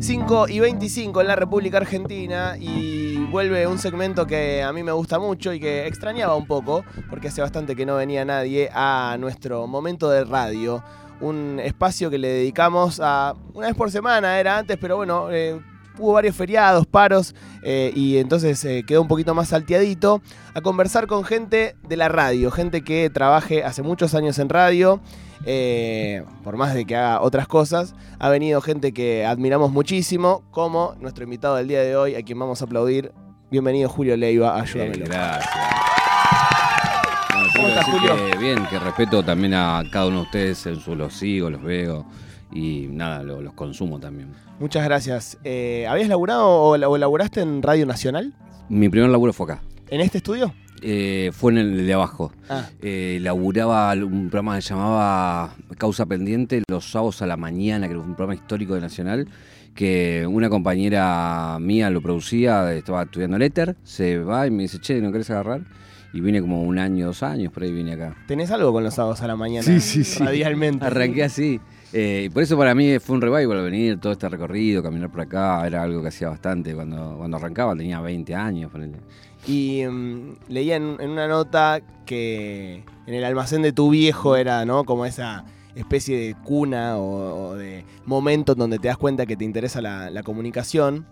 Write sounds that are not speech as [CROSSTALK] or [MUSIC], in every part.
5 y 25 en la República Argentina y vuelve un segmento que a mí me gusta mucho y que extrañaba un poco, porque hace bastante que no venía nadie, a nuestro momento de radio. Un espacio que le dedicamos a una vez por semana, era antes, pero bueno, eh, hubo varios feriados, paros, eh, y entonces eh, quedó un poquito más salteadito, a conversar con gente de la radio, gente que trabaje hace muchos años en radio eh, por más de que haga otras cosas, ha venido gente que admiramos muchísimo, como nuestro invitado del día de hoy, a quien vamos a aplaudir. Bienvenido Julio Leiva, ayúdame. gracias. ¿Cómo estás, Julio? Que, bien, que respeto también a cada uno de ustedes, en su, los sigo, los veo y nada, lo- los consumo también. Muchas gracias. Eh, ¿Habías laburado o, o laburaste en Radio Nacional? Mi primer laburo fue acá. ¿En este estudio? Eh, fue en el de abajo. Ah, Eh, laburaba un programa que se llamaba Causa Pendiente los sábados a la mañana, que era un programa histórico de Nacional, que una compañera mía lo producía, estaba estudiando el éter, se va y me dice, che, ¿no querés agarrar? Y vine como un año, dos años, por ahí vine acá. ¿Tenés algo con los sábados a la mañana? Sí, sí, sí. Radialmente. Arranqué así. Eh, y por eso para mí fue un revival venir, todo este recorrido, caminar por acá, era algo que hacía bastante. Cuando, cuando arrancaba tenía 20 años. ponele. Y mm, leía en, en una nota que en el almacén de tu viejo era, ¿no? Como esa especie de cuna o, o de momento en donde te das cuenta que te interesa la, la comunicación.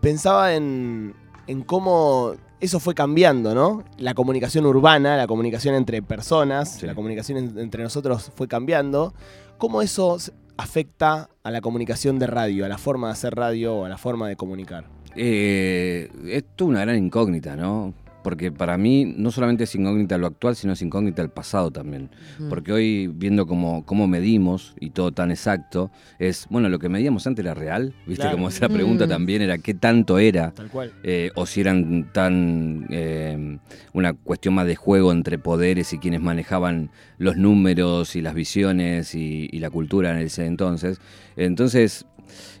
Pensaba en, en cómo eso fue cambiando, ¿no? La comunicación urbana, la comunicación entre personas, Sí. la comunicación en- entre nosotros fue cambiando. ¿Cómo eso afecta a la comunicación de radio, a la forma de hacer radio o a la forma de comunicar? Eh, esto es una gran incógnita, ¿no? Porque para mí no solamente es incógnita lo actual, sino es incógnita el pasado también. Porque hoy, viendo cómo, cómo medimos y todo tan exacto, es, bueno, lo que medíamos antes era real, ¿viste? Claro. Como esa pregunta Mm. también era qué tanto era. Tal cual. eh, o si eran tan eh, una cuestión más de juego entre poderes y quienes manejaban los números y las visiones y, y la cultura en ese entonces. Entonces,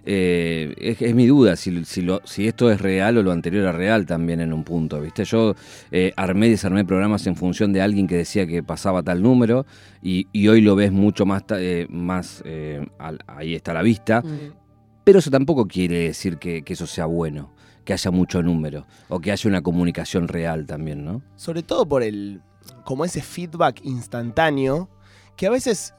eh, es, es mi duda si, si, lo- si esto es real o lo anterior era real también en un punto, ¿viste? Yo eh, armé y desarmé programas en función de alguien que decía que pasaba tal número y, y hoy lo ves mucho más, eh, más eh, al- ahí está a la vista. Pero eso tampoco quiere decir que, que eso sea bueno, que haya mucho número o que haya una comunicación real también, ¿no? Sobre todo por el. como ese feedback instantáneo que a veces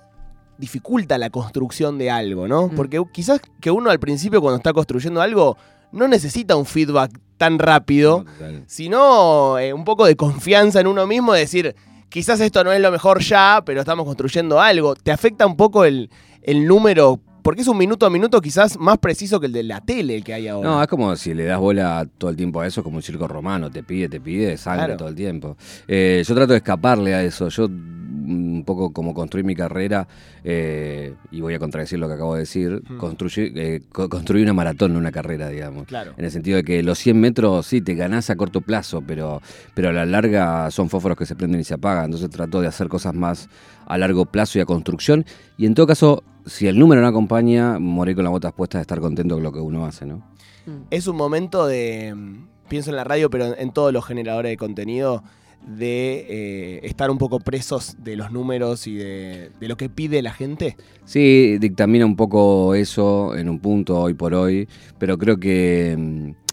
dificulta la construcción de algo, ¿no? Mm. Porque quizás que uno al principio cuando está construyendo algo no necesita un feedback tan rápido, Total. sino eh, un poco de confianza en uno mismo, de decir, quizás esto no es lo mejor ya, pero estamos construyendo algo. Te afecta un poco el, el número, porque es un minuto a minuto quizás más preciso que el de la tele que hay ahora. No, es como si le das bola todo el tiempo a eso, es como un circo romano, te pide, te pide, sangre Claro. todo el tiempo. Eh, yo trato de escaparle a eso, yo un poco como construí mi carrera, eh, y voy a contradecir lo que acabo de decir, Hmm. construí, eh, co- construí una maratón, no una carrera, digamos. Claro. En el sentido de que los 100 metros sí te ganás a corto plazo, pero, pero a la larga son fósforos que se prenden y se apagan. Entonces trato de hacer cosas más a largo plazo y a construcción. Y en todo caso, si el número no acompaña, morir con las botas puestas de estar contento con lo que uno hace, ¿no? es un momento de, mm, pienso en la radio, pero en, en todos los generadores de contenido, de eh, estar un poco presos de los números y de, de lo que pide la gente. Sí, dictamina un poco eso en un punto hoy por hoy, pero creo que, mm,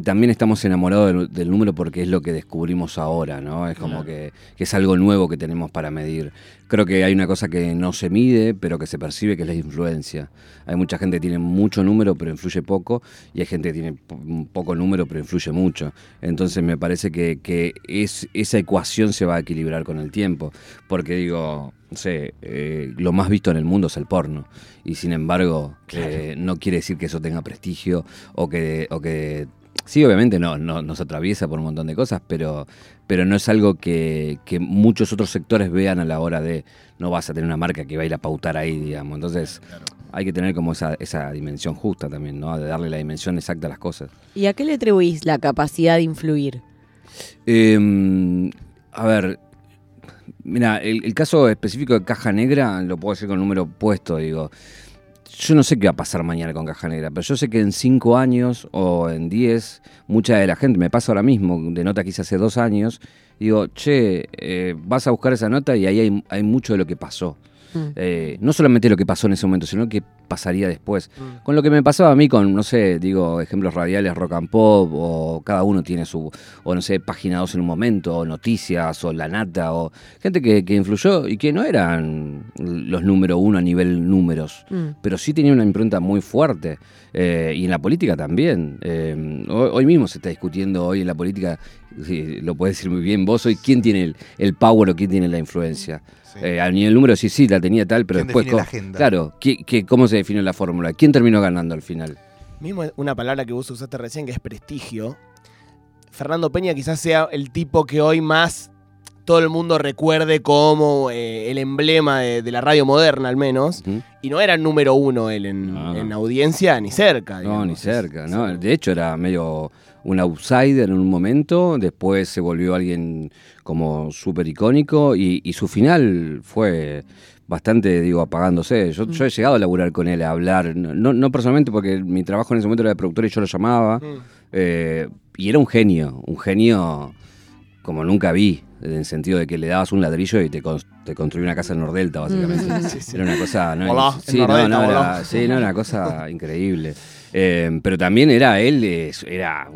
que también estamos enamorados del, del número porque es lo que descubrimos ahora, ¿no? Es como Claro. que, que es algo nuevo que tenemos para medir. Creo que hay una cosa que no se mide, pero que se percibe, que es la influencia. Hay mucha gente que tiene mucho número, pero influye poco, y hay gente que tiene poco número, pero influye mucho. Entonces me parece que, que es, esa ecuación se va a equilibrar con el tiempo, porque digo, no sé, eh, lo más visto en el mundo es el porno, y sin embargo eh, no quiere decir que eso tenga prestigio o que... O que Sí, obviamente no, no, nos atraviesa por un montón de cosas, pero, pero no es algo que, que muchos otros sectores vean a la hora de no vas a tener una marca que va a ir a pautar ahí, digamos. Entonces hay que tener como esa, esa dimensión justa también, ¿no? De darle la dimensión exacta a las cosas. ¿Y a qué le atribuís la capacidad de influir? Eh, a ver, mira, el, el caso específico de Caja Negra lo puedo decir con número puesto, digo. Yo no sé qué va a pasar mañana con Caja Negra, pero yo sé que en cinco años o en diez, mucha de la gente, me pasa ahora mismo, de nota que hice hace dos años, digo, che, eh, vas a buscar esa nota y ahí hay, hay mucho de lo que pasó. Mm. Eh, no solamente lo que pasó en ese momento, sino lo que pasaría después. Mm. Con lo que me pasaba a mí con, no sé, digo, ejemplos radiales, rock and pop, o cada uno tiene su, o no sé, página 2 en un momento, o noticias, o la nata, o gente que, que influyó y que no eran los número uno a nivel números, Mm. pero sí tenía una impronta muy fuerte. eh, y en la política también. Eh, hoy, hoy mismo se está discutiendo, hoy en la política, sí, lo puedes decir muy bien vos, hoy quién tiene el, el power o quién tiene la influencia. Sí. Eh, a nivel número sí, sí, la tenía tal, pero ¿Quién después... la agenda? Claro, ¿qué- qué- cómo se definió la fórmula? ¿Quién terminó ganando al final? Mismo una palabra que vos usaste recién, que es prestigio. Fernando Peña quizás sea el tipo que hoy más todo el mundo recuerde como eh, el emblema de, de la radio moderna, al menos. Y no era el número uno él en, No. en audiencia ni cerca. No, ni cerca, ¿no? De hecho, era medio un outsider en un momento, después se volvió alguien como súper icónico y, y su final fue bastante, digo, apagándose. Yo, yo he llegado a laburar con él, a hablar, no, no- personalmente porque mi trabajo en ese momento era de productor y yo lo llamaba, Mm. eh, y era un genio, un genio como nunca vi, en el sentido de que le dabas un ladrillo y te, te construía una casa en Nordelta, básicamente. Sí, sí. Era una cosa. No, Hola, sí, no, Nordelta, no, era, hola. sí, no, una cosa increíble. Eh, pero también era él, era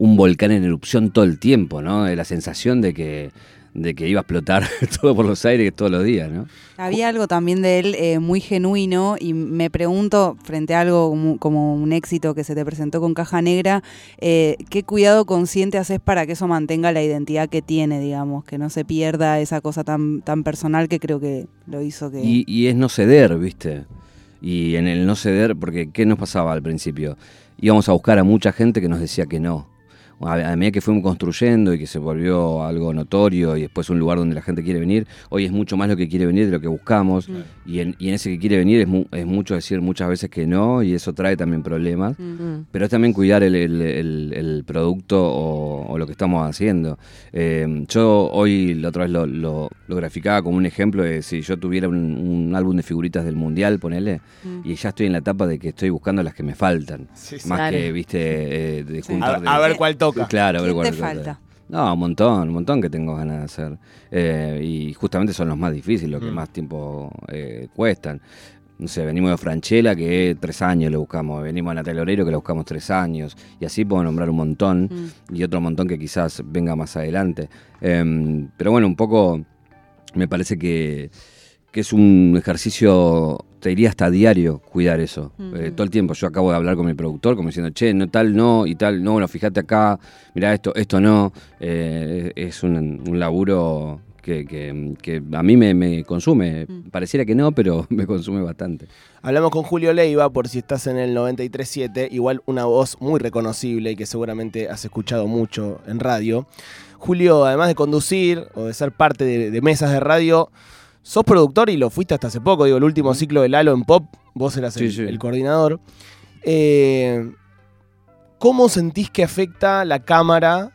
un volcán en erupción todo el tiempo, ¿no? De La sensación de que, de que iba a explotar [LAUGHS] todo por los aires todos los días, ¿no? Había algo también de él eh, muy genuino y me pregunto, frente a algo como, como un éxito que se te presentó con Caja Negra, eh, ¿qué cuidado consciente haces para que eso mantenga la identidad que tiene, digamos, que no se pierda esa cosa tan, tan personal que creo que lo hizo que... Y, y es no ceder, ¿viste? Y en el no ceder, porque ¿qué nos pasaba al principio? Íbamos a buscar a mucha gente que nos decía que no. A, a medida que fuimos construyendo y que se volvió algo notorio y después un lugar donde la gente quiere venir, hoy es mucho más lo que quiere venir de lo que buscamos. Mm. Y, en, y en ese que quiere venir es, mu- es mucho decir muchas veces que no y eso trae también problemas. Mm. Pero es también cuidar el, el- el- el producto o, o lo que estamos haciendo. Eh, yo hoy la otra vez lo, lo- lo graficaba como un ejemplo de si yo tuviera un, un álbum de figuritas del mundial, ponele, Mm. y ya estoy en la etapa de que estoy buscando las que me faltan. Sí, sí. Más Claro. que, viste, eh, de Sí. juntar. A, de- a ver cuál Claro, a ver ¿Quién cuál te falta? No, un montón, un montón que tengo ganas de hacer. Eh, y justamente son los más difíciles, los que Mm. más tiempo eh, cuestan. No sé, venimos de Franchella, que tres años lo buscamos. Venimos a Natalia Oreiro, que lo buscamos tres años. Y así puedo nombrar un montón. Mm. Y otro montón que quizás venga más adelante. Em, pero bueno, un poco me parece que, que es un ejercicio, te diría hasta diario, cuidar eso. Eh, todo el tiempo. Yo acabo de hablar con mi productor, como diciendo, che, no tal no, y tal no, bueno, fíjate acá, mira esto, esto no. Eh, es un, un laburo que, que- que a mí me, me consume. Pareciera que no, pero [LAUGHS] me consume bastante. Hablamos con Julio Leiva, por si estás en el 93.7, igual una voz muy reconocible y que seguramente has escuchado mucho en radio. Julio, además de conducir o de ser parte de, de mesas de radio, sos productor y lo fuiste hasta hace poco, digo, el último ciclo de Lalo en Pop, vos eras el, Sí, sí. el coordinador. Eh, ¿Cómo sentís que afecta la cámara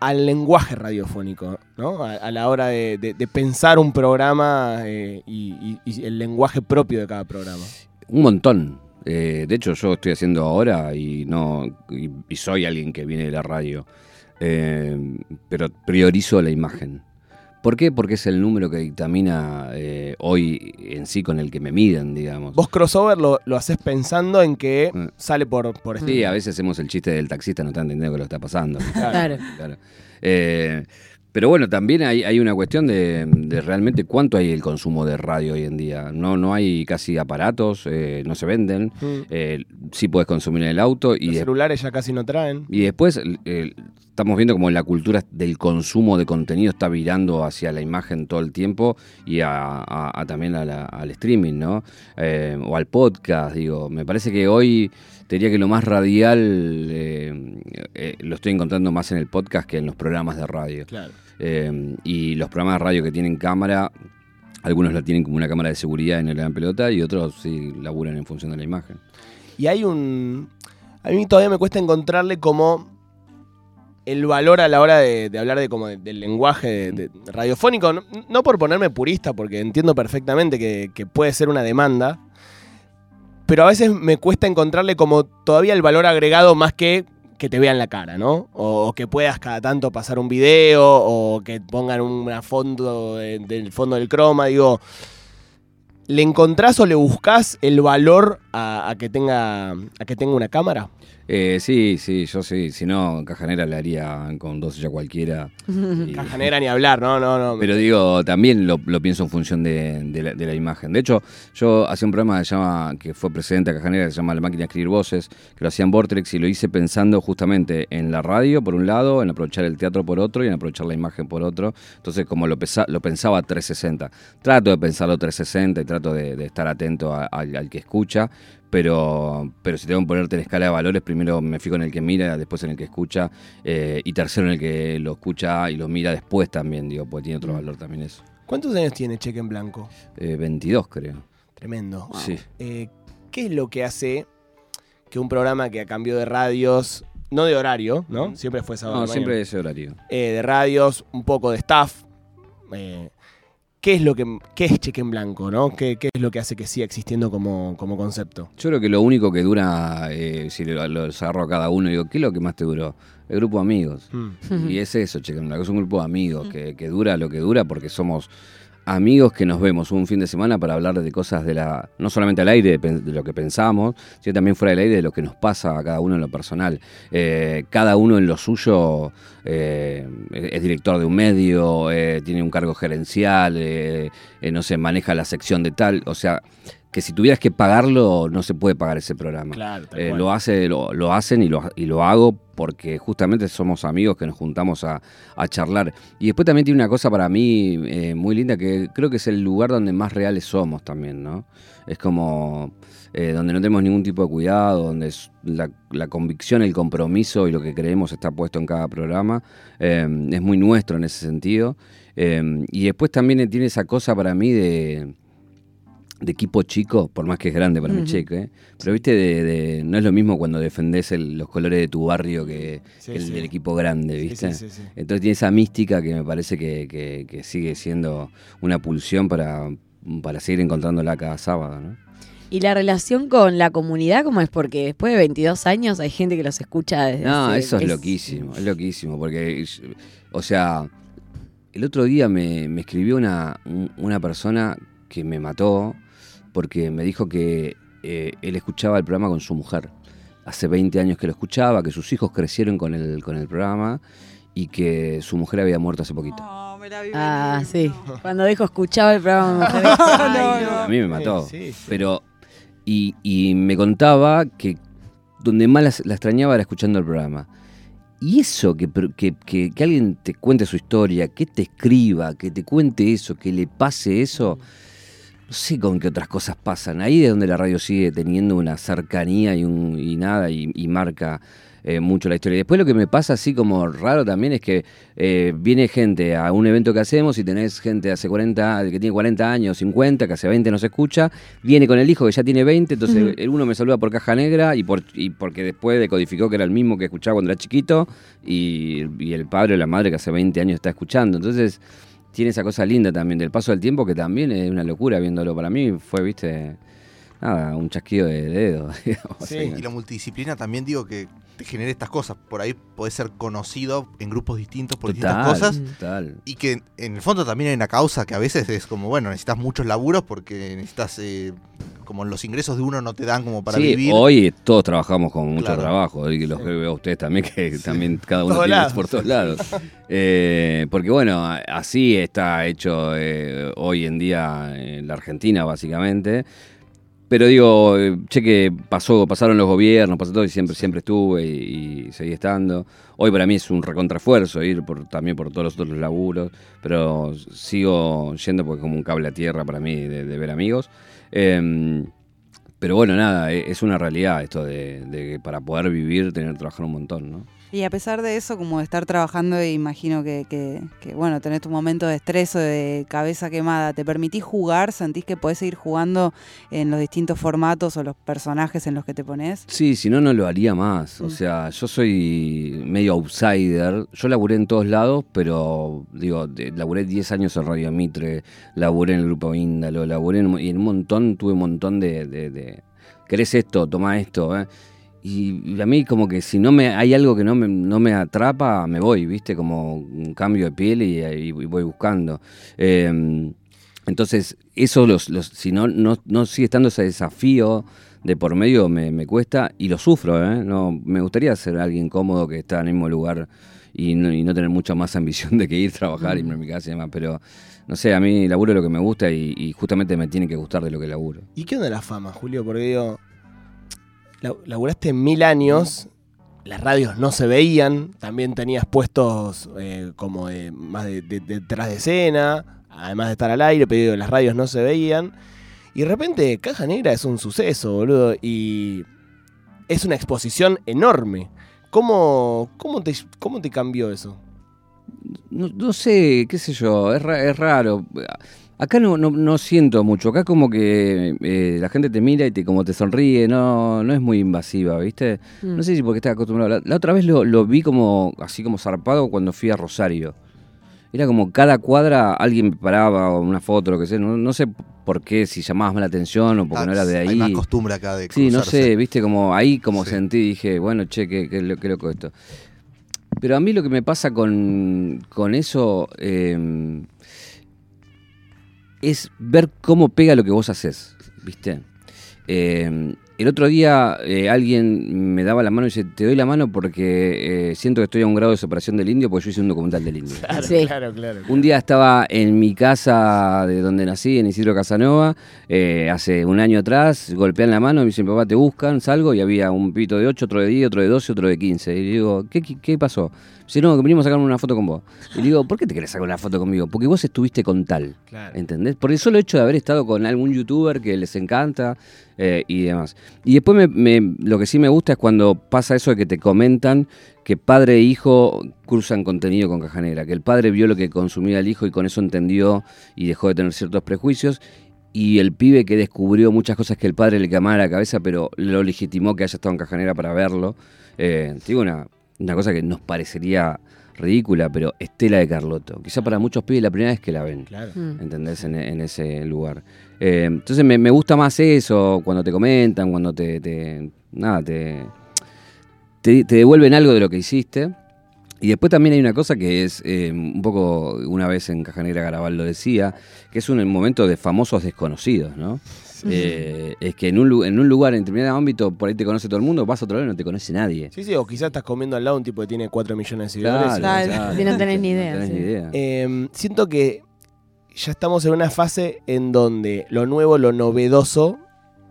al lenguaje radiofónico, ¿no? A, a la hora de, de- de pensar un programa eh, y, y- y el lenguaje propio de cada programa. Un montón. Eh, de hecho, yo estoy haciendo ahora y no y, y soy alguien que viene de la radio. Pero priorizo la imagen. ¿Por qué? Porque es el número que dictamina eh, hoy en sí con el que me miden, digamos. Vos crossover lo, lo haces pensando en que Mm. sale por, por Sí, a veces hacemos el chiste del taxista, no está entendiendo qué lo está pasando. [LAUGHS] Claro. Claro. Eh, pero bueno, también hay, hay una cuestión de, de realmente cuánto hay el consumo de radio hoy en día. No, no hay casi aparatos, eh, no se venden. Mm. Eh, sí puedes consumir en el auto y, Los celulares ya casi no traen. y después eh, estamos viendo como la cultura del consumo de contenido está virando hacia la imagen todo el tiempo y a, a- a también a la- al streaming, ¿no? Eh, o al podcast, digo. Me parece que hoy te diría que lo más radial eh, eh, lo estoy encontrando más en el podcast que en los programas de radio. Claro. Y los programas de radio que tienen cámara, algunos la tienen como una cámara de seguridad en el gran pelota y otros sí laburan en función de la imagen. Y hay un. A mí todavía me cuesta encontrarle como el valor a la hora de, hablar de como de- del lenguaje radiofónico. No, no por ponerme purista, porque entiendo perfectamente que, puede ser una demanda. Pero a veces me cuesta encontrarle como todavía el valor agregado más que que te vean la cara, ¿no? O, que puedas cada tanto pasar un video, o que pongan una fondo de- del fondo del croma, digo. ¿Le encontrás o le buscás el valor a, a que, tenga, a que tenga una cámara? Eh, sí, sí, yo sí. Si no, Cajanera le haría con dos ya cualquiera. [LAUGHS] Y- Cajanera ni hablar, no, no, no. Pero digo, también lo, lo pienso en función de, de la, de la imagen. De hecho, yo hacía un programa que, se llama, que fue precedente a Cajanera, que se llama La Máquina de Escribir Voces, que lo hacía en Vortex y lo hice pensando justamente en la radio, por un lado, en aprovechar el teatro por otro y en aprovechar la imagen por otro. Entonces, como lo, pesa- lo pensaba 360. Trato de pensarlo 360 y trato de, de estar atento a- al que escucha. Pero, pero si tengo que ponerte en escala de valores, primero me fijo en el que mira, después en el que escucha, eh, y tercero en el que lo escucha y lo mira después también, digo, porque tiene otro valor también eso. ¿Cuántos años tiene Cheque en Blanco? Eh, 22 creo. Tremendo. Sí. Eh, ¿Qué es lo que hace que un programa que cambió de radios, no de horario, ¿no? Siempre fue sábado. No, a siempre ese horario. eh, de radios, un poco de staff. eh, ¿Qué es lo que qué es Cheque en Blanco, no? ¿Qué, qué es lo que hace que siga existiendo como, como concepto? Yo creo que lo único que dura, eh, si lo, lo agarro a cada uno, digo, ¿qué es lo que más te duró? El grupo de amigos. Mm. Y es eso, che, que es un grupo de amigos que, que dura lo que dura porque somos amigos que nos vemos un fin de semana para hablar de cosas de la, no solamente al aire de, lo que pensamos, sino también fuera del aire de lo que nos pasa a cada uno en lo personal. Eh, cada uno en lo suyo eh, es director de un medio, eh, tiene un cargo gerencial, eh, eh, no sé, maneja la sección de tal, o sea, que si tuvieras que pagarlo, no se puede pagar ese programa. Claro, Eh, lo, hace, lo, lo hacen y lo, y lo hago porque justamente somos amigos que nos juntamos a, a charlar. Y después también tiene una cosa para mí eh, muy linda que creo que es el lugar donde más reales somos también, ¿no? Es como eh, donde no tenemos ningún tipo de cuidado, donde es la, la convicción, el compromiso y lo que creemos está puesto en cada programa. Eh, es muy nuestro en ese sentido. Y después también tiene esa cosa para mí de de equipo chico, por más que es grande para mi Ujú. cheque, pero viste, de, de- no es lo mismo cuando defendés el- los colores de tu barrio que, Sí, que el sí. del equipo grande, ¿viste? sí. Entonces tiene esa mística que me parece que, que- que sigue siendo una pulsión para, para seguir encontrándola cada sábado, ¿no? ¿Y la relación con la comunidad cómo es? Porque después de 22 años hay gente que los escucha desde No, eso es loquísimo, es loquísimo, porque, o sea, el otro día me, me escribió una, un- una persona que me mató porque me dijo que eh, él escuchaba el programa con su mujer. Hace 20 años que lo escuchaba, que sus hijos crecieron con el, con el programa y que su mujer había muerto hace poquito. Ah, sí. Cuando dijo escuchaba el programa de mujeres. [LAUGHS] Ay, no. A mí me mató. Sí, sí. Pero, y, y me contaba que donde más la, la extrañaba era escuchando el programa. Y eso, que, que, que- que alguien te cuente su historia, que te escriba, que te cuente eso, que le pase eso, no sé con qué otras cosas pasan. Ahí es donde la radio sigue teniendo una cercanía y, un, y nada, y, y marca eh, mucho la historia. Y después lo que me pasa así como raro también es que eh, viene gente a un evento que hacemos y tenés gente hace 40, que tiene 40 años, 50, que hace 20 no se escucha, viene con el hijo que ya tiene 20, entonces el uno me saluda por caja negra y, por, y porque después decodificó que era el mismo que escuchaba cuando era chiquito y, y el padre o la madre que hace 20 años está escuchando. Entonces tiene esa cosa linda también del paso del tiempo que también es una locura viéndolo. Para mí fue, viste, nada, un chasquido de dedos. [LAUGHS] digamos, Sí. así. Y la multidisciplina también digo que te genera estas cosas. Por ahí podés ser conocido en grupos distintos por distintas cosas. total. Y que en el fondo también hay una causa que a veces es como, bueno, necesitas muchos laburos porque necesitas, eh, como los ingresos de uno no te dan como para sí, vivir. hoy todos trabajamos con mucho Claro. trabajo, y los Sí. que veo a ustedes también, que también cada uno Todos tiene lados. por todos lados. [LAUGHS] Eh, porque bueno, así está hecho eh, hoy en día en la Argentina, básicamente. Pero digo, che que pasó, pasaron los gobiernos, pasó todo y siempre, siempre estuve y, y seguí estando. Hoy para mí es un recontrafuerzo ir por, también por todos los otros laburos, pero sigo yendo porque es como un cable a tierra para mí de, de ver amigos. Em, pero bueno, nada, e- es una realidad esto de, de que para poder vivir tener que trabajar un montón, ¿no? Y a pesar de eso, como de estar trabajando, imagino que, que, que, bueno, tenés tu momento de estrés o de cabeza quemada, ¿te permitís jugar? ¿Sentís que podés seguir jugando en los distintos formatos o los personajes en los que te pones? Sí, si no, no lo haría más. O Mm. sea, yo soy medio outsider. Yo laburé en todos lados, pero digo, laburé 10 años en Radio Mitre, laburé en el Grupo Índalo, laburé en, y en un montón, tuve un montón de... de, de, ¿Querés esto? Toma esto. ¿eh? Y, y a mí como que si no me hay algo que no me, no me atrapa, me voy, ¿viste? Como un cambio de piel y, y voy buscando. Eh, Entonces, eso, los, los, si no, no, no sigue estando ese desafío de por medio, me, me cuesta y lo sufro. ¿eh? No, me gustaría ser alguien cómodo que está en el mismo lugar y no, y no tener mucha más ambición de que ir a trabajar, irme a mi casa y demás. Pero, no sé, a mí laburo lo que me gusta y, y justamente me tiene que gustar de lo que laburo. ¿Y qué onda la fama, Julio? Porque digo, laburaste mil años, las radios no se veían, también tenías puestos eh, como más de, de- detrás de escena, además de estar al aire, pero las radios no se veían. Y de repente Caja Negra es un suceso, boludo, y es una exposición enorme. ¿Cómo, cómo, te, cómo te cambió eso? No, sé, qué sé yo, es, es raro. Acá no, no, no siento mucho, acá como que eh, la gente te mira y te como te sonríe, no, no es muy invasiva, ¿viste? Mm. No sé si porque estás acostumbrado. La, la otra vez lo, lo vi como así como zarpado cuando fui a Rosario. Era como cada cuadra alguien me paraba o una foto, lo que sea. No, no sé por qué, si llamabas más la atención o porque Ah, no era de Hay más ahí. costumbre acá de Sí, no cruzarse. sé, viste, como ahí como Sí. sentí, dije, bueno, che, qué, qué loco esto. Pero a mí lo que me pasa con, con eso eh, es ver cómo pega lo que vos haces, viste. Eh, el otro día eh, alguien me daba la mano y dice, te doy la mano porque eh, siento que estoy a un grado de separación del indio porque yo hice un documental del indio. Claro, Sí. claro, claro. Un día estaba en mi casa de donde nací, en Isidro Casanova, eh, hace un año atrás, golpean la mano, me dicen, papá, te buscan, salgo, y había un pito de 8, otro de 10, otro de 12, otro de 15. Y le digo, ¿qué, qué, qué pasó? Dice, no, que venimos a sacarme una foto con vos. Y le digo, ¿por qué te querés sacar una foto conmigo? Porque vos estuviste con tal. Claro. ¿Entendés? Por el solo hecho de haber estado con algún youtuber que les encanta eh, y demás. Y después me- me- lo que sí me gusta es cuando pasa eso de que te comentan que padre e hijo cruzan contenido con Caja Negra, que el padre vio lo que consumía el hijo y con eso entendió y dejó de tener ciertos prejuicios. Y el pibe que descubrió muchas cosas que el padre le quemaba la cabeza, pero lo legitimó que haya estado en Caja Negra para verlo. Eh, te digo una, una cosa que nos parecería ridícula, pero Estela de Carlotto. Quizá para muchos pibes la primera vez que la ven. Claro. Mm. ¿entendés? En, en ese lugar. Eh, entonces me, me gusta más eso, cuando te comentan, cuando te, te- nada, te, te, te devuelven algo de lo que hiciste. Y después también hay una cosa que es eh, un poco, una vez en Caja Negra Garabal lo decía, que es un momento de famosos desconocidos, ¿no? Eh, es que en un, en un lugar, en determinado ámbito, por ahí te conoce todo el mundo, vas a otro lado y no te conoce nadie. Sí, sí, o quizás estás comiendo al lado un tipo que tiene 4 millones de seguidores. y- Claro. Y no tenés ni idea, No tenés sí. ni idea. Eh, siento que ya estamos en una fase en donde lo nuevo, lo novedoso,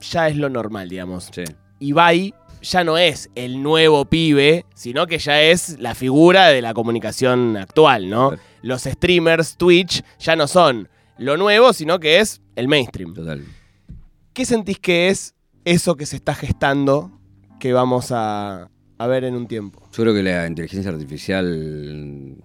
ya es lo normal, digamos. Sí. Ibai ya no es el nuevo pibe, sino que ya es la figura de la comunicación actual, ¿no? Los streamers, Twitch, ya no son lo nuevo, sino que es el mainstream. Total. ¿Qué sentís que es eso que se está gestando que vamos a, a ver en un tiempo? Yo creo que la inteligencia artificial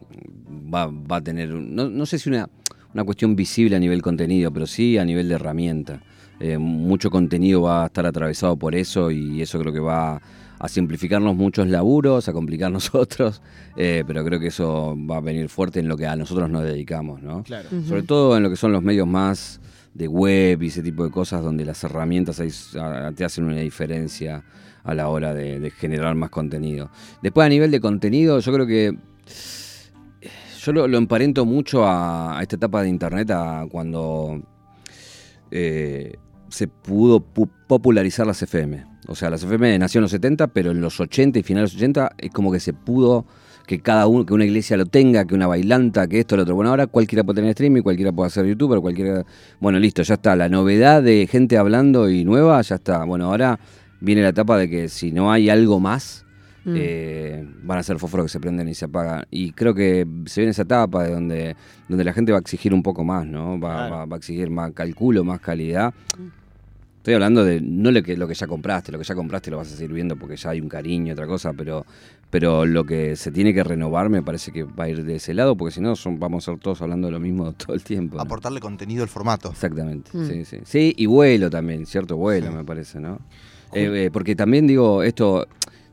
va, va a tener, no, no sé si una, una cuestión visible a nivel contenido, pero sí a nivel de herramienta. Eh, mucho contenido va a estar atravesado por eso y eso creo que va a simplificarnos muchos laburos, a complicarnos [LAUGHS] otros, eh, pero creo que eso va a venir fuerte en lo que a nosotros nos dedicamos, ¿no? Claro. Sobre todo en lo que son los medios más de web y ese tipo de cosas donde las herramientas te hacen una diferencia a la hora de, de generar más contenido. Después a nivel de contenido, yo creo que yo lo, emparento mucho a, esta etapa de internet, a cuando eh, se pudo pu- popularizar las FM. O sea, las FM nació en los 70, pero en los 80 y finales de los 80 es como que se pudo que cada uno, que una iglesia lo tenga, que una bailanta, que esto, lo otro. Bueno, ahora cualquiera puede tener streaming, cualquiera puede hacer youtuber, cualquiera. Bueno, listo, ya está. La novedad de gente hablando y nueva, ya está. Bueno, ahora viene la etapa de que si no hay algo más, Mm. eh, van a ser fósforos que se prenden y se apagan. Y creo que se viene esa etapa de donde, donde la gente va a exigir un poco más, ¿no? Va, Claro. va- va a exigir más calculo, más calidad. Estoy hablando de no lo que, lo que ya compraste, lo que ya compraste lo vas a seguir viendo porque ya hay un cariño, otra cosa, pero, pero lo que se tiene que renovar me parece que va a ir de ese lado, porque si no son, vamos a ser todos hablando de lo mismo [LAUGHS] todo el tiempo. ¿no? Aportarle contenido al formato. Exactamente, Mm. sí, sí. Sí, y vuelo también, cierto vuelo Sí. me parece, ¿no? Eh, eh, porque también digo, esto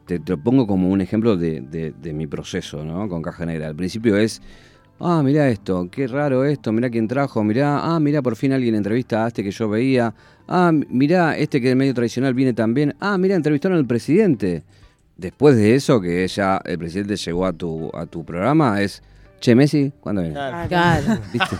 te, te lo pongo como un ejemplo de, de- de mi proceso, ¿no? Con Caja Negra. Al principio es, ah, mirá esto, qué raro esto, mirá quién trajo, mirá, ah, mirá, por fin alguien entrevista a este que yo veía, ah, mirá, este que es medio tradicional viene también, ah, mirá, entrevistaron al presidente. Después de eso, que ya el presidente llegó a tu, a tu programa, es, Che, Messi, ¿cuándo viene? Claro. Claro. [LAUGHS] ¿Viste?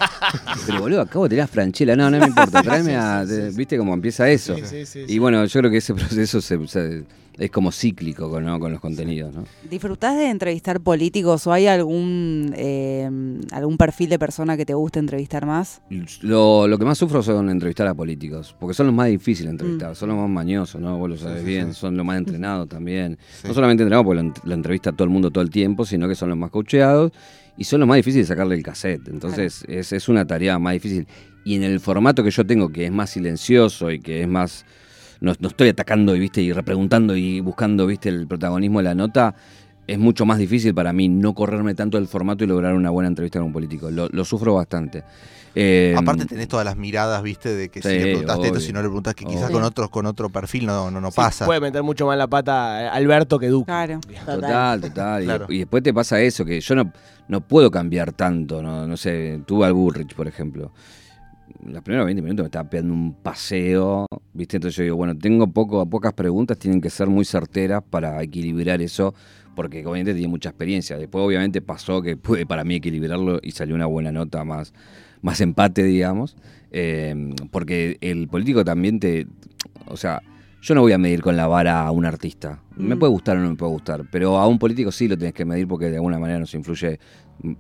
Pero boludo, acabo de tirar Franchella. No, no me importa. Tráeme a. [LAUGHS] Sí, sí, sí, ¿Viste cómo empieza eso? Sí, sí, sí, Y bueno, yo creo que ese [LAUGHS] proceso se- se- es como cíclico con, ¿no? con los contenidos, ¿no? ¿Disfrutás de entrevistar políticos o hay algún eh, algún perfil de persona que te guste entrevistar más? Lo, lo que más sufro son entrevistar a políticos, porque son los más difíciles de Mm. entrevistar, son los más mañosos, ¿no? Vos lo sabes sí, bien, sí. son los más entrenados [LAUGHS] también. Sí. No solamente entrenados porque lo, lo entrevista todo el mundo todo el tiempo, sino que son los más coacheados y son los más difíciles de sacarle el cassette. Entonces es, es una tarea más difícil. Y en el formato que yo tengo, que es más silencioso y que es más... No, no estoy atacando y, ¿viste? y repreguntando y buscando ¿viste? el protagonismo de la nota, es mucho más difícil para mí no correrme tanto del formato y lograr una buena entrevista con un político. Lo, lo sufro bastante. Eh, Aparte tenés todas las miradas, viste, de que si le preguntaste esto, si no le preguntas que quizás Obvio. con otros con otro perfil no, no, no Sí, pasa. Puede meter mucho más la pata eh, Alberto que Duque. Claro. Total, total. Y- Claro. Y, después te pasa eso, que yo no, no puedo cambiar tanto. No, no sé, tuve al Bullrich, por ejemplo. Los primeros 20 minutos me estaba pegando un paseo, ¿viste? Entonces yo digo, bueno, tengo poco, pocas preguntas, tienen que ser muy certeras para equilibrar eso, porque obviamente tiene mucha experiencia. Después obviamente pasó que pude para mí equilibrarlo y salió una buena nota más, más empate, digamos. Eh, porque el político también te... O sea, yo no voy a medir con la vara a un artista. Me Mm. puede gustar o no me puede gustar, pero a un político sí lo tenés que medir porque de alguna manera nos influye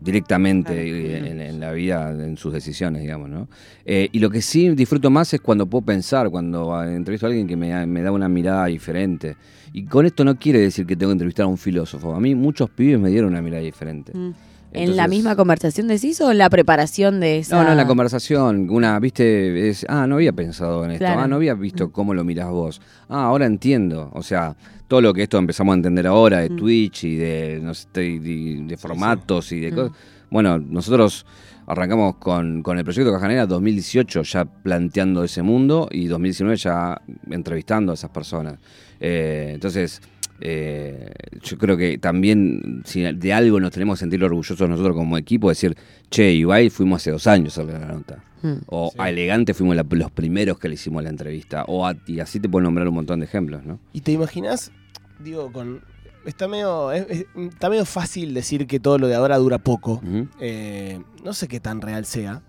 directamente Claro. en, en la vida, en sus decisiones, digamos, ¿no? Eh, y lo que sí disfruto más es cuando puedo pensar, cuando ah, entrevisto a alguien que me, me da una mirada diferente. Y con esto no quiere decir que tengo que entrevistar a un filósofo. A mí muchos pibes me dieron una mirada diferente. Mm. ¿En la misma conversación decís o en la preparación de esa? No, no, en la conversación, una, viste, es, ah, no había pensado en esto, Claro. ah, no había visto cómo lo mirás vos, ah, ahora entiendo, o sea, todo lo que esto empezamos a entender ahora de Mm. Twitch y de, no sé, de, de- de formatos y de Mm. cosas, bueno, nosotros arrancamos con, con el proyecto Cajanera 2018 ya planteando ese mundo y 2019 ya entrevistando a esas personas. Eh, entonces, eh, yo creo que también si de algo nos tenemos que sentir orgullosos nosotros como equipo, decir, che, Ibai fuimos hace dos años a la nota. Mm. O Sí. a Elegante fuimos la- los primeros que le hicimos la entrevista. O a- y así te puedo nombrar un montón de ejemplos, ¿no? ¿Y te imaginas, digo, con. Está medio, es- es- está medio fácil decir que todo lo de ahora dura poco. Eh, no sé qué tan real sea.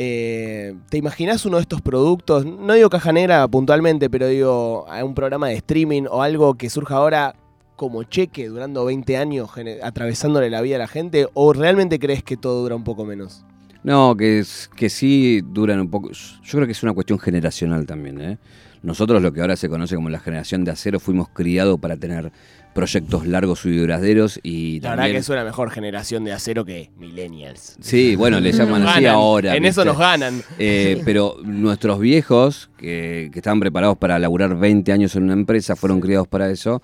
Eh, ¿Te imaginas uno de estos productos? No digo caja negra puntualmente, pero digo a un programa de streaming o algo que surja ahora como cheque durando 20 años atravesándole la vida a la gente? ¿O realmente crees que todo dura un poco menos? No, que, que sí duran un poco. Yo creo que es una cuestión generacional también. ¿eh? Nosotros, lo que ahora se conoce como la generación de acero, fuimos criados para tener proyectos largos y duraderos. Y La verdad que es una mejor generación de acero que millennials. Sí, bueno, le [LAUGHS] llaman Nos así ganan. ahora. En eso nos ganan. Eh, [LAUGHS] pero nuestros viejos, que, que estaban preparados para laburar 20 años en una empresa, fueron criados para eso.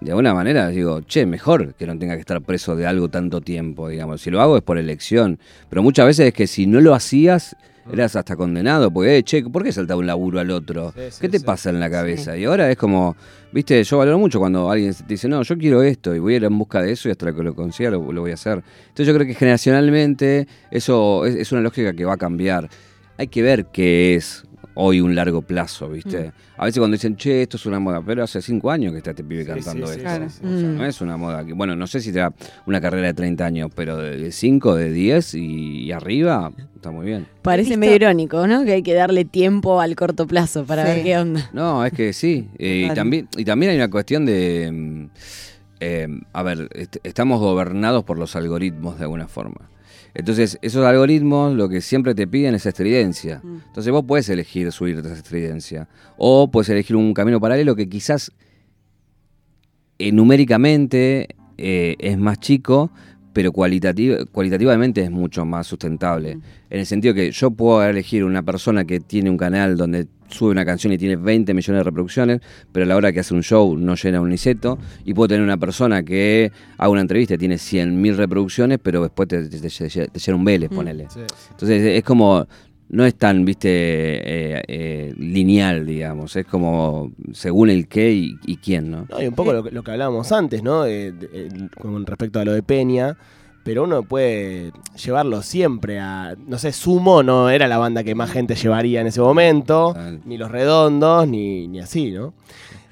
De alguna manera digo, che, mejor que no tenga que estar preso de algo tanto tiempo, digamos. Si lo hago es por elección. Pero muchas veces es que si no lo hacías, eras hasta condenado. Porque, eh, che, ¿por qué saltaba un laburo al otro? Sí, sí, ¿Qué te sí. pasa en la cabeza? Y ahora es como, viste, yo valoro mucho cuando alguien te dice, no, yo quiero esto y voy a ir en busca de eso y hasta que lo consiga lo, lo voy a hacer. Entonces yo creo que generacionalmente eso es, es una lógica que va a cambiar. Hay que ver qué es hoy un largo plazo, ¿viste? A veces cuando dicen, che, esto es una moda, pero hace cinco años que está este pibe Sí, cantando sí, esto. Claro. O sea, Mm. no es una moda. que Bueno, no sé si será una carrera de 30 años, pero de 5, de 10 y, y arriba, está muy bien. Parece medio irónico, ¿no? Que hay que darle tiempo al corto plazo para Sí. ver qué onda. No, es que sí. Eh, y, también, y también hay una cuestión de... mm, eh, a ver, est- estamos gobernados por los algoritmos de alguna forma. Entonces, esos algoritmos lo que siempre te piden es estridencia. Mm. Entonces vos puedes elegir subirte a esa estridencia. O puedes elegir un camino paralelo que quizás eh, numéricamente eh, es más chico, pero cualitativa- cualitativamente es mucho más sustentable. Mm. En el sentido que yo puedo elegir una persona que tiene un canal donde sube una canción y tiene 20 millones de reproducciones, pero a la hora que hace un show no llena un niceto. Y puedo tener una persona que haga una entrevista y tiene 100.000 reproducciones, pero después te, te- te- te llena un Vélez, Mm. ponele. Sí, sí. Entonces es como, no es tan, viste, eh, eh, lineal, digamos, es como según el qué y, y quién, ¿no? No, y un poco lo, que- lo que hablábamos antes, ¿no? De- de- el- con respecto a lo de Peña. Pero uno puede llevarlo siempre a. No sé, Sumo no era la banda que más gente llevaría en ese momento. Ni Los Redondos, ni, ni así, ¿no?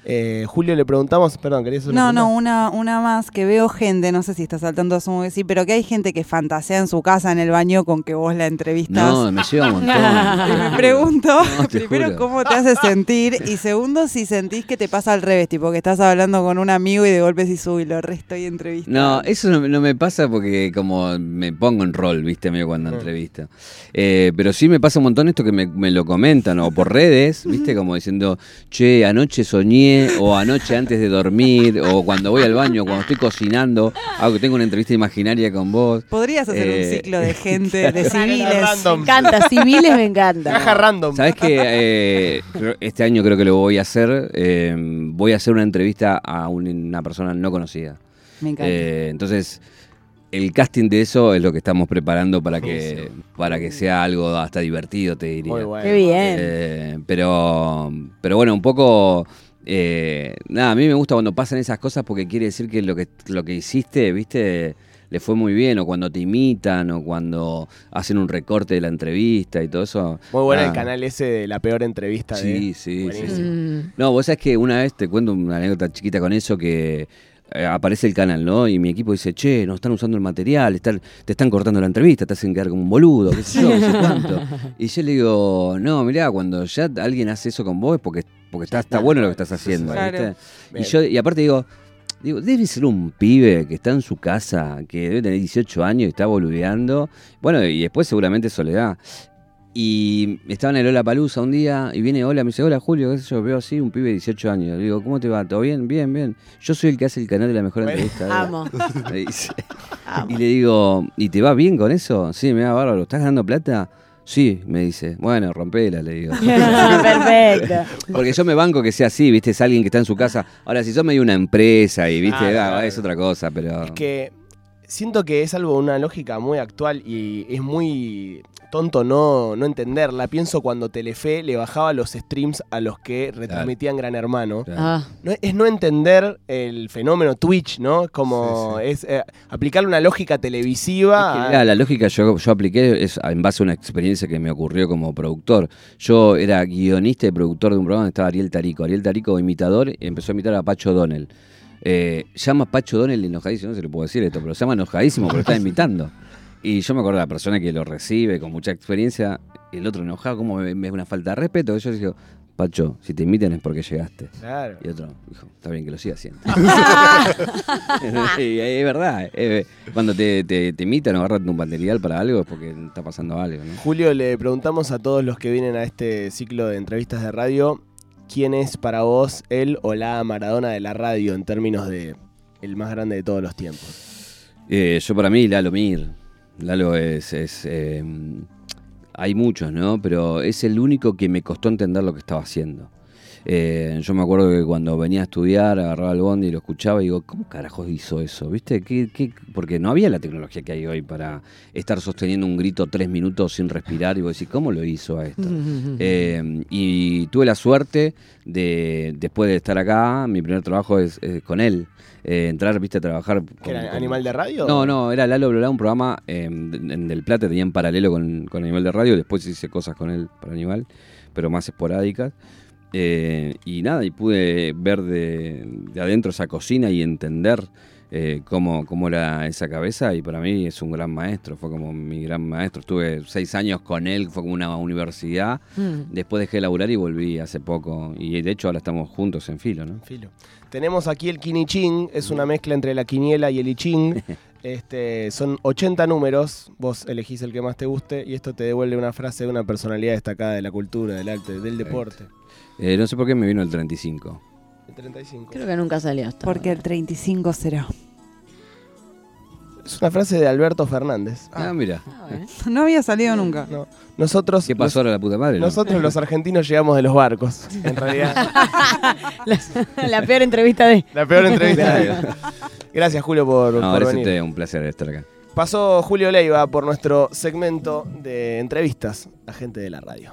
Eh, Julio le preguntamos, perdón, ¿querías hacer No, una no, pregunta? una, una más que veo gente, no sé si está saltando asumo que sí, pero que hay gente que fantasea en su casa en el baño con que vos la entrevistas. No, me lleva un montón. [LAUGHS] Y me pregunto, No, primero, juro. cómo te hace sentir y segundo, si sentís que te pasa al revés, tipo que estás hablando con un amigo y de golpe decís, uy, lo re estoy entrevistando. No, eso no, no me pasa porque como me pongo en rol, viste, medio cuando Mm. entrevista. Eh, pero sí me pasa un montón esto que me, me lo comentan o por redes, viste, como diciendo, che, anoche soñé o anoche antes de dormir o cuando voy al baño, cuando estoy cocinando, hago que tengo una entrevista imaginaria con vos. Podrías hacer Eh, un ciclo de [LAUGHS] gente, de civiles. Me Random. encanta, civiles me encanta. Caja random. ¿Sabes que este año creo que lo voy a hacer? eh, voy a hacer una entrevista a un- una persona no conocida. Me encanta. Eh, entonces, el casting de eso es lo que estamos preparando para que, para que sea algo hasta divertido, te diría. Muy bueno. Qué bien. Eh, pero, pero bueno, un poco. Eh, nada, a mí me gusta cuando pasan esas cosas porque quiere decir que lo que, lo que hiciste, viste, le fue muy bien. O cuando te imitan, o cuando hacen un recorte de la entrevista y todo eso. Muy bueno el canal ese de la peor entrevista de. Sí, sí, Buenísimo. sí. Mm. No, vos sabés que una vez te cuento una anécdota chiquita con eso que eh, aparece el canal, ¿no? Y mi equipo dice, che, no están usando el material, están, te están cortando la entrevista, te hacen quedar como un boludo, qué sé yo, no sé cuánto. [LAUGHS] Y yo le digo, no, mirá, cuando ya alguien hace eso con vos es porque, porque está, está bueno lo que estás haciendo. Y, yo, y aparte digo, digo, debe ser un pibe que está en su casa, que debe tener 18 años y está boludeando. Bueno, y después seguramente soledad. Y estaba en el Ola Palusa un día y viene Hola, me dice, hola Julio, qué sé yo, veo así, un pibe de 18 años. Le digo, ¿cómo te va? ¿Todo bien? Bien, bien. Yo soy el que hace el canal de la mejor entrevista. Amo. [LAUGHS] me dice. Y le digo, ¿y te va bien con eso? Sí, me va bárbaro. ¿Estás ganando plata? Sí, me dice. Bueno, rompela, le digo. [LAUGHS] Perfecto. Porque yo me banco que sea así, ¿viste? Es alguien que está en su casa. Ahora, si sos medio una empresa y, ¿viste? Ah, claro. es otra cosa, pero... Es que siento que es algo, una lógica muy actual y es muy tonto no, no entenderla. Pienso cuando Telefe le bajaba los streams a los que retransmitían Gran Hermano. Claro. Ah, No, es no entender el fenómeno Twitch, ¿no? Como es eh, aplicarle una lógica televisiva. Es que, a- mirá, la lógica yo, yo apliqué es en base a una experiencia que me ocurrió como productor. Yo era guionista y productor de un programa donde estaba Ariel Tarico. Ariel Tarico, imitador, y empezó a imitar a Pacho Donel. Eh, llama Pacho Donel enojadísimo, no se le puedo decir esto, pero se llama enojadísimo porque está imitando. [LAUGHS] Y yo me acuerdo de la persona que lo recibe con mucha experiencia, el otro enojado, como me, una falta de respeto. Yo digo, Pacho, si te imitan es porque llegaste. Claro. Y otro dijo, está bien que lo siga haciendo. [LAUGHS] [LAUGHS] y es verdad. eh, cuando te, te, te imitan o agarran un material para algo es porque está pasando algo. ¿no? Julio, le preguntamos a todos los que vienen a este ciclo de entrevistas de radio, ¿quién es para vos el o la Maradona de la radio en términos de el más grande de todos los tiempos? Eh, yo para mí, Lalo Mir. Lalo es... es, eh, hay muchos, ¿no? Pero es el único que me costó entender lo que estaba haciendo. Eh, yo me acuerdo que cuando venía a estudiar, agarraba el bondi y lo escuchaba y digo, ¿cómo carajos hizo eso? ¿Viste? ¿Qué, qué? Porque no había la tecnología que hay hoy para estar sosteniendo un grito tres minutos sin respirar y vos decís, ¿cómo lo hizo a esto? [LAUGHS] Eh, y tuve la suerte de, después de estar acá, mi primer trabajo es, es con él. Eh, entrar, viste, a trabajar. ¿Que con- era con- Animal de Radio? No, no, era Lalo Blolá, un programa eh, en en Del Plata, tenía en paralelo con, con Animal de Radio, después hice cosas con él para Animal, pero más esporádicas. Eh, y nada, y pude ver de, de adentro esa cocina y entender eh, cómo, cómo era esa cabeza, y para mí es un gran maestro, fue como mi gran maestro. Estuve seis años con él, fue como una universidad. mm. Después dejé de laburar y volví hace poco, y de hecho ahora estamos juntos en filo, ¿no? Filo. Tenemos aquí el Kinichín, es una mezcla entre la quiniela y el Ichín. [LAUGHS] Este, son 80 números, vos elegís el que más te guste y esto te devuelve una frase de una personalidad destacada de la cultura, del arte, del deporte. Eh, no sé por qué me vino el 35. El 35. Creo que nunca salió hasta Porque el ahora. 35 será. Es una frase de Alberto Fernández. Ah, mira. Ah, bueno. [LAUGHS] No había salido nunca. No, nosotros, ¿Qué pasó ahora la puta madre? no? nosotros los argentinos llegamos de los barcos, en realidad. [LAUGHS] la, la peor entrevista de. La peor entrevista. de- [LAUGHS] Gracias Julio por, No, por venir. un placer estar acá. Pasó Julio Leiva por nuestro segmento de entrevistas a gente de la radio.